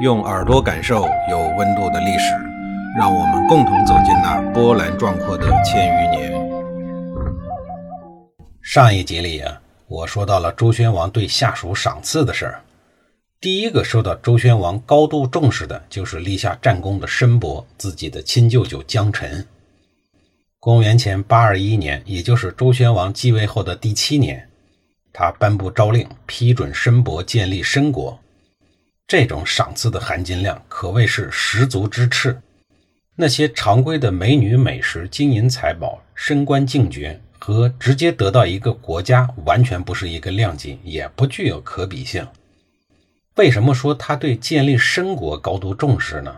用耳朵感受有温度的历史，让我们共同走进那波澜壮阔的千余年。上一集里啊，我说到了周宣王对下属赏赐的事儿。第一个受到周宣王高度重视的，就是立下战功的申伯自己的亲舅舅江臣。公元前八二一年，也就是周宣王继位后的第七年，他颁布诏令，批准申伯建立申国。这种赏赐的含金量可谓是十足之赤。那些常规的美女美食、金银财宝、升官进爵，和直接得到一个国家完全不是一个量级，也不具有可比性。为什么说他对建立申国高度重视呢？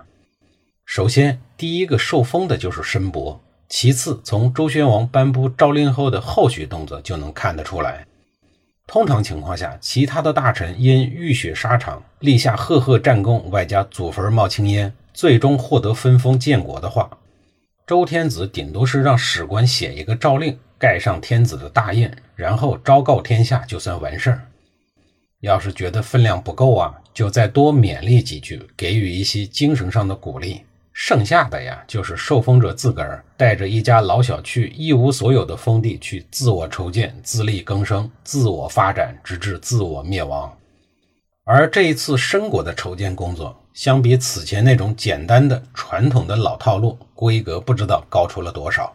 首先，第一个受封的就是申伯；其次，从周宣王颁布诏令后的后续动作就能看得出来。通常情况下，其他的大臣因浴血沙场，立下赫赫战功，外加祖坟冒青烟，最终获得分封建国的话，周天子顶多是让史官写一个诏令，盖上天子的大印，然后昭告天下，就算完事儿。要是觉得分量不够啊，就再多勉励几句，给予一些精神上的鼓励。剩下的呀，就是受封者自个儿带着一家老小去一无所有的封地去自我筹建、自力更生、自我发展，直至自我灭亡。而这一次申国的筹建工作，相比此前那种简单的传统的老套路，规格不知道高出了多少。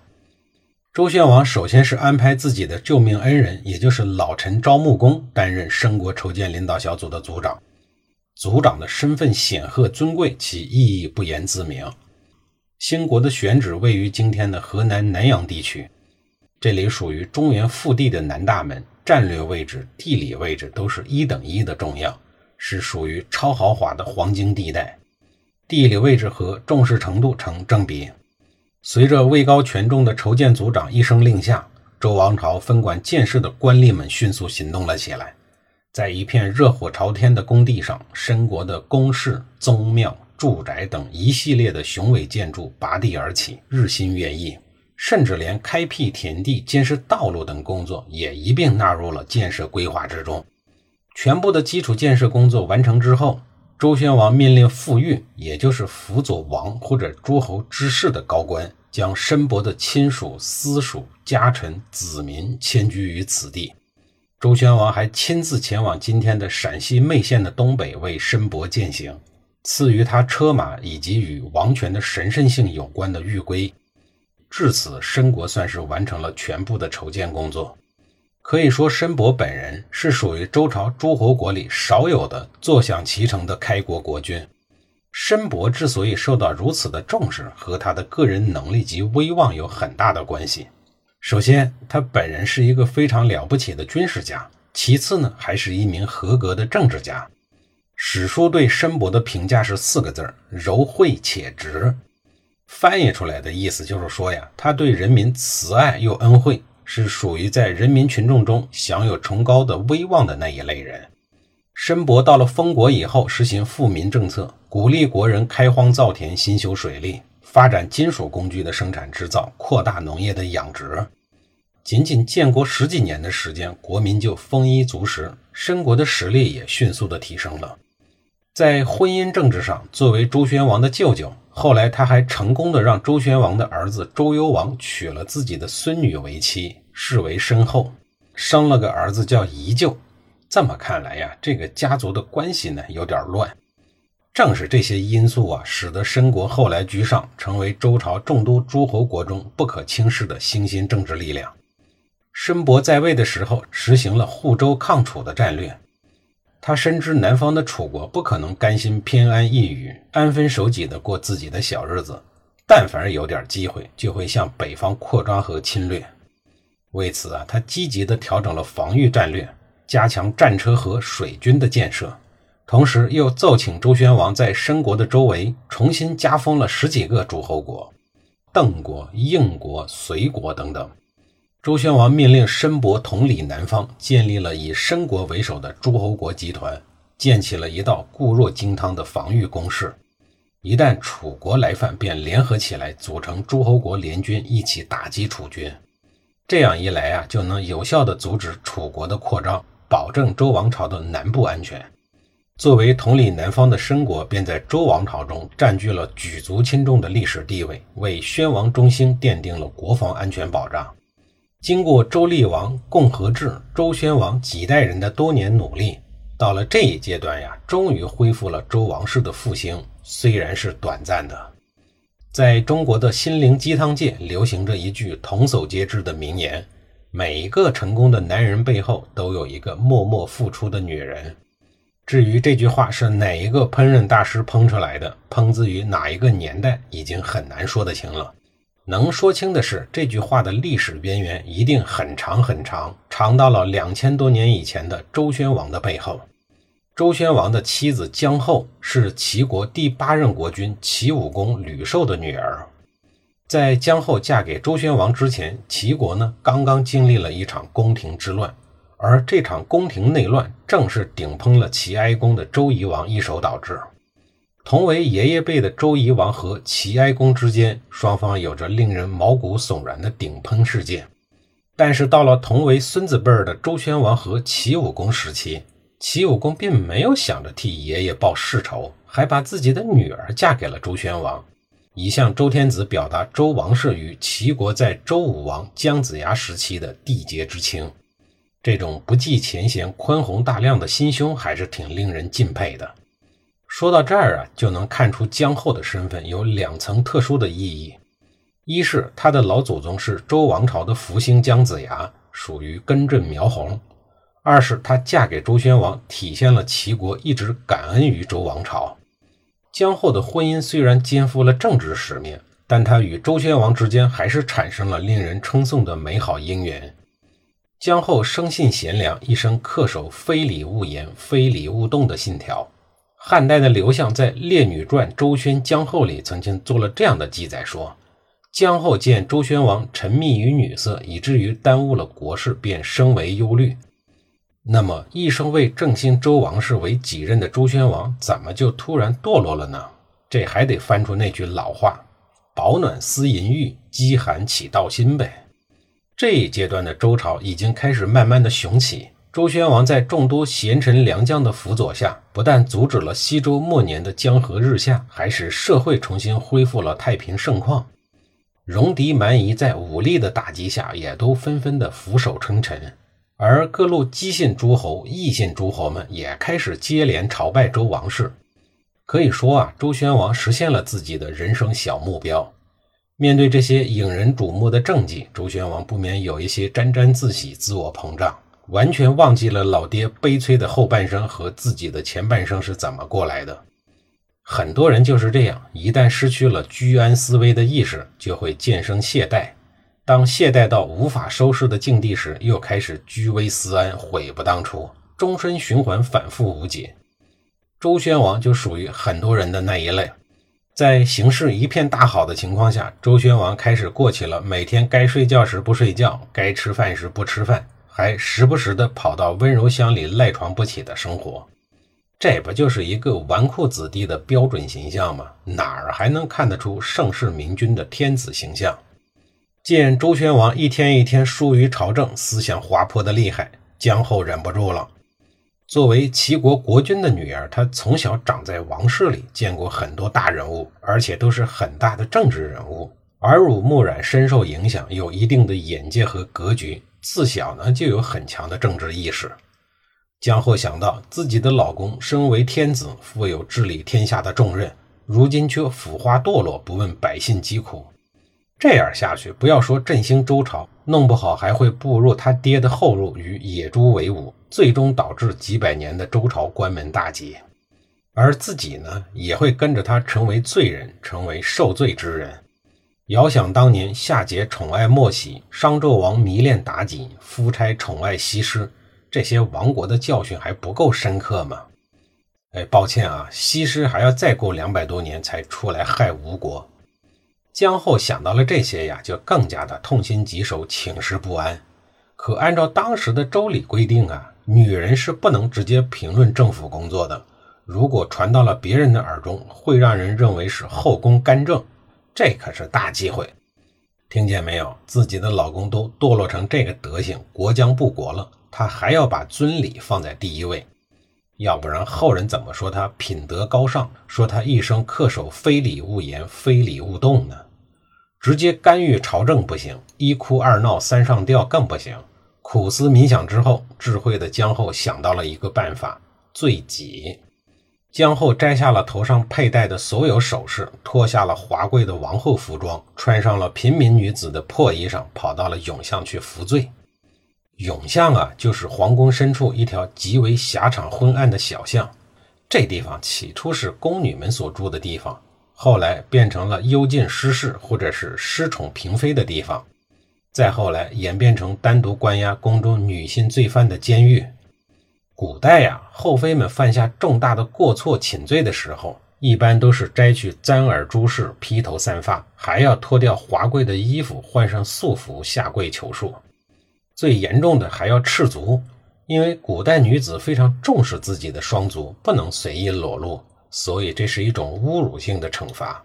周宣王首先是安排自己的救命恩人，也就是老臣招穆公担任申国筹建领导小组的组长。族长的身份显赫尊贵，其意义不言自明。兴国的选址位于今天的河南南阳地区，这里属于中原腹地的南大门，战略位置、地理位置都是一等一的重要，是属于超豪华的黄金地带。地理位置和重视程度成正比。随着位高权重的筹建族长一声令下，周王朝分管建设的官吏们迅速行动了起来。在一片热火朝天的工地上，申国的宫室、宗庙、住宅等一系列的雄伟建筑拔地而起，日新月异，甚至连开辟田地、建设道路等工作也一并纳入了建设规划之中。全部的基础建设工作完成之后，周宣王命令傅育，也就是辅佐王或者诸侯之事的高官，将申伯的亲属、私属、家臣、子民迁居于此地。周宣王还亲自前往今天的陕西眉县的东北，为申伯践行，赐予他车马以及与王权的神圣性有关的玉圭。至此，申国算是完成了全部的筹建工作。可以说，申伯本人是属于周朝诸侯国里少有的坐享其成的开国国君。申伯之所以受到如此的重视，和他的个人能力及威望有很大的关系。首先，他本人是一个非常了不起的军事家；其次呢，还是一名合格的政治家。史书对申伯的评价是四个字儿：柔惠且直。翻译出来的意思就是说呀，他对人民慈爱又恩惠，是属于在人民群众中享有崇高的威望的那一类人。申伯到了封国以后，实行富民政策，鼓励国人开荒造田、兴修水利，发展金属工具的生产制造，扩大农业的养殖。仅仅建国十几年的时间，国民就丰衣足食，申国的实力也迅速的提升了。在婚姻政治上，作为周宣王的舅舅，后来他还成功的让周宣王的儿子周幽王娶了自己的孙女为妻，视为申后，生了个儿子叫宜臼。这么看来呀，这个家族的关系呢有点乱。正是这些因素啊，使得申国后来居上，成为周朝众多诸侯国中不可轻视的新兴政治力量。申伯在位的时候，实行了护周抗楚的战略。他深知南方的楚国不可能甘心偏安一隅、安分守己的过自己的小日子，但凡有点机会，就会向北方扩张和侵略。为此啊，他积极地调整了防御战略，加强战车和水军的建设，同时又奏请周宣王在申国的周围重新加封了十几个诸侯国：邓国、应国、隋国等等。周宣王命令申伯统领南方，建立了以申国为首的诸侯国集团，建起了一道固若金汤的防御工事。一旦楚国来犯，便联合起来组成诸侯国联军，一起打击楚军。这样一来啊，就能有效地阻止楚国的扩张，保证周王朝的南部安全。作为统领南方的申国，便在周王朝中占据了举足轻重的历史地位，为宣王中兴奠定了国防安全保障。经过周厉王、共和制、周宣王几代人的多年努力，到了这一阶段呀，终于恢复了周王室的复兴，虽然是短暂的。在中国的心灵鸡汤界，流行着一句童叟皆知的名言：每一个成功的男人背后，都有一个默默付出的女人。至于这句话是哪一个烹饪大师烹出来的，烹自于哪一个年代，已经很难说得清了。能说清的是，这句话的历史边缘一定很长很长，长到了两千多年以前的周宣王的背后。周宣王的妻子姜后是齐国第八任国君齐武公吕寿的女儿。在姜后嫁给周宣王之前，齐国呢刚刚经历了一场宫廷之乱，而这场宫廷内乱正是顶烹了齐哀公的周夷王一手导致。同为爷爷辈的周夷王和齐哀公之间，双方有着令人毛骨悚然的顶烹事件。但是到了同为孙子辈的周宣王和齐武公时期，齐武公并没有想着替爷爷报世仇，还把自己的女儿嫁给了周宣王，以向周天子表达周王室与齐国在周武王姜子牙时期的缔结之情。这种不计前嫌、宽宏大量的心胸，还是挺令人敬佩的。说到这儿啊，就能看出姜后的身份有两层特殊的意义：一是她的老祖宗是周王朝的福星姜子牙，属于根正苗红；二是她嫁给周宣王，体现了齐国一直感恩于周王朝。姜后的婚姻虽然肩负了政治使命，但她与周宣王之间还是产生了令人称颂的美好姻缘。姜后生性贤良，一生恪守“非礼勿言，非礼勿动”的信条。汉代的刘向在《列女传·周宣姜后》里曾经做了这样的记载：说姜后见周宣王沉迷于女色，以至于耽误了国事，便生为忧虑。那么，一生为振兴周王室为己任的周宣王，怎么就突然堕落了呢？这还得翻出那句老话：“保暖思淫欲，饥寒起盗心”呗。这一阶段的周朝已经开始慢慢的雄起。周宣王在众多贤臣良将的辅佐下，不但阻止了西周末年的江河日下，还使社会重新恢复了太平盛况。戎狄蛮夷在武力的打击下，也都纷纷的俯首称臣。而各路姬姓诸侯、异姓诸侯们也开始接连朝拜周王室。可以说啊，周宣王实现了自己的人生小目标。面对这些引人瞩目的政绩，周宣王不免有一些沾沾自喜、自我膨胀。完全忘记了老爹悲催的后半生和自己的前半生是怎么过来的。很多人就是这样，一旦失去了居安思危的意识，就会渐生懈怠。当懈怠到无法收拾的境地时，又开始居危思安，悔不当初，终身循环，反复无解。周宣王就属于很多人的那一类。在形势一片大好的情况下，周宣王开始过起了每天该睡觉时不睡觉，该吃饭时不吃饭。还时不时的跑到温柔乡里赖床不起的生活，这不就是一个纨绔子弟的标准形象吗？哪儿还能看得出盛世明君的天子形象？见周宣王一天一天疏于朝政，思想滑坡的厉害，姜后忍不住了。作为齐国国君的女儿，她从小长在王室里，见过很多大人物，而且都是很大的政治人物，耳濡目染，深受影响，有一定的眼界和格局。自小呢就有很强的政治意识。姜后想到自己的老公身为天子，负有治理天下的重任，如今却腐化堕落，不问百姓疾苦，这样下去，不要说振兴周朝，弄不好还会步入他爹的后路，与野猪为伍，最终导致几百年的周朝关门大吉。而自己呢，也会跟着他成为罪人，成为受罪之人。遥想当年，夏桀宠爱莫喜，商纣王迷恋妲己，夫差宠爱西施，这些亡国的教训还不够深刻吗？哎，抱歉啊，西施还要再过两百多年才出来害吴国。姜后想到了这些呀，就更加的痛心疾首，寝食不安。可按照当时的周礼规定啊，女人是不能直接评论政府工作的，如果传到了别人的耳中，会让人认为是后宫干政。这可是大忌讳，听见没有？自己的老公都堕落成这个德行，国将不国了，她还要把尊礼放在第一位。要不然后人怎么说他品德高尚，说他一生恪守非礼勿言、非礼勿动呢？直接干预朝政不行，一哭二闹三上吊更不行。苦思冥想之后，智慧的江后想到了一个办法：醉己。江后摘下了头上佩戴的所有首饰，脱下了华贵的王后服装，穿上了平民女子的破衣裳，跑到了永巷去服罪。永巷啊，就是皇宫深处一条极为狭长昏暗的小巷。这地方起初是宫女们所住的地方，后来变成了幽禁失势或者是失宠嫔妃的地方。再后来演变成单独关押宫中女性罪犯的监狱。古代呀，后妃们犯下重大的过错请罪的时候，一般都是摘去簪耳珠饰，披头散发，还要脱掉华贵的衣服，换上素服，下跪求恕。最严重的还要赤足，因为古代女子非常重视自己的双足，不能随意裸露，所以这是一种侮辱性的惩罚。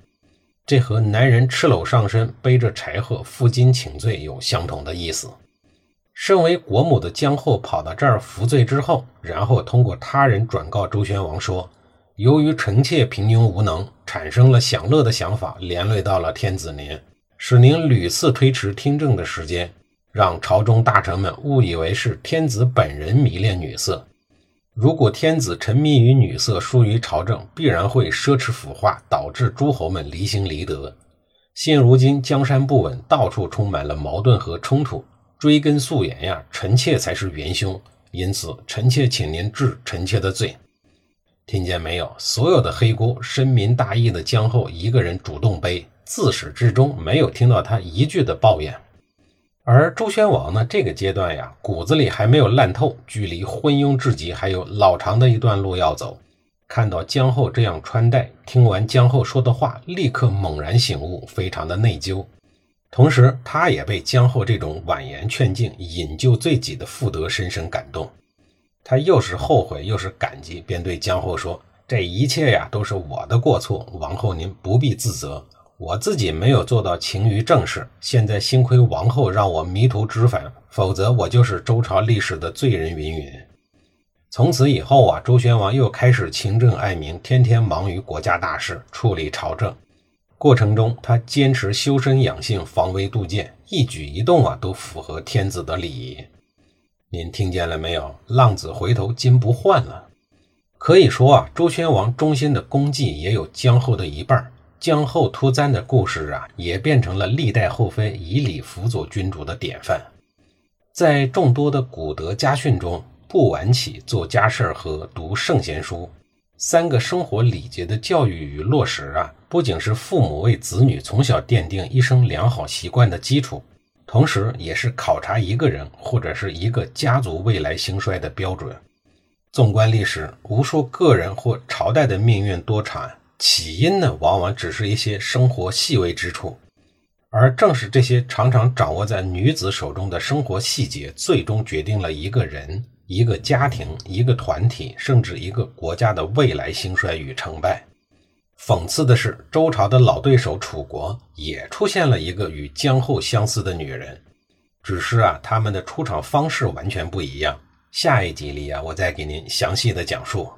这和男人赤裸上身背着柴禾负荆请罪有相同的意思。身为国母的江后跑到这儿服罪之后，然后通过他人转告周宣王说，由于臣妾平庸无能，产生了享乐的想法，连累到了天子您，使您屡次推迟听政的时间，让朝中大臣们误以为是天子本人迷恋女色。如果天子沉迷于女色，疏于朝政，必然会奢侈腐化，导致诸侯们离心离德。现如今江山不稳，到处充满了矛盾和冲突。追根溯源呀，臣妾才是元凶。因此，臣妾请您治臣妾的罪。听见没有？所有的黑锅，深明大义的江后一个人主动背，自始至终没有听到他一句的抱怨。而周宣王呢？这个阶段呀，骨子里还没有烂透，距离昏庸至极还有老长的一段路要走。看到姜后这样穿戴，听完姜后说的话，立刻猛然醒悟，非常的内疚。同时，他也被姜后这种婉言劝进、引咎罪己的妇德深深感动。他又是后悔又是感激，便对姜后说：“这一切呀，都是我的过错，王后您不必自责。”我自己没有做到勤于政事，现在幸亏王后让我迷途知返，否则我就是周朝历史的罪人云云。从此以后啊，周宣王又开始勤政爱民，天天忙于国家大事，处理朝政。过程中，他坚持修身养性，防微杜渐，一举一动啊都符合天子的礼仪。您听见了没有？浪子回头金不换了。可以说啊，周宣王忠心的功绩也有姜后的一半。江后脱簪的故事啊，也变成了历代后妃以礼辅佐君主的典范。在众多的古德家训中，不晚起、做家事和读圣贤书三个生活礼节的教育与落实啊，不仅是父母为子女从小奠定一生良好习惯的基础，同时也是考察一个人或者是一个家族未来兴衰的标准。纵观历史，无数个人或朝代的命运多舛。起因呢，往往只是一些生活细微之处，而正是这些常常掌握在女子手中的生活细节，最终决定了一个人、一个家庭、一个团体，甚至一个国家的未来兴衰与成败。讽刺的是，周朝的老对手楚国也出现了一个与姜后相似的女人，只是啊，他们的出场方式完全不一样。下一集里啊，我再给您详细的讲述。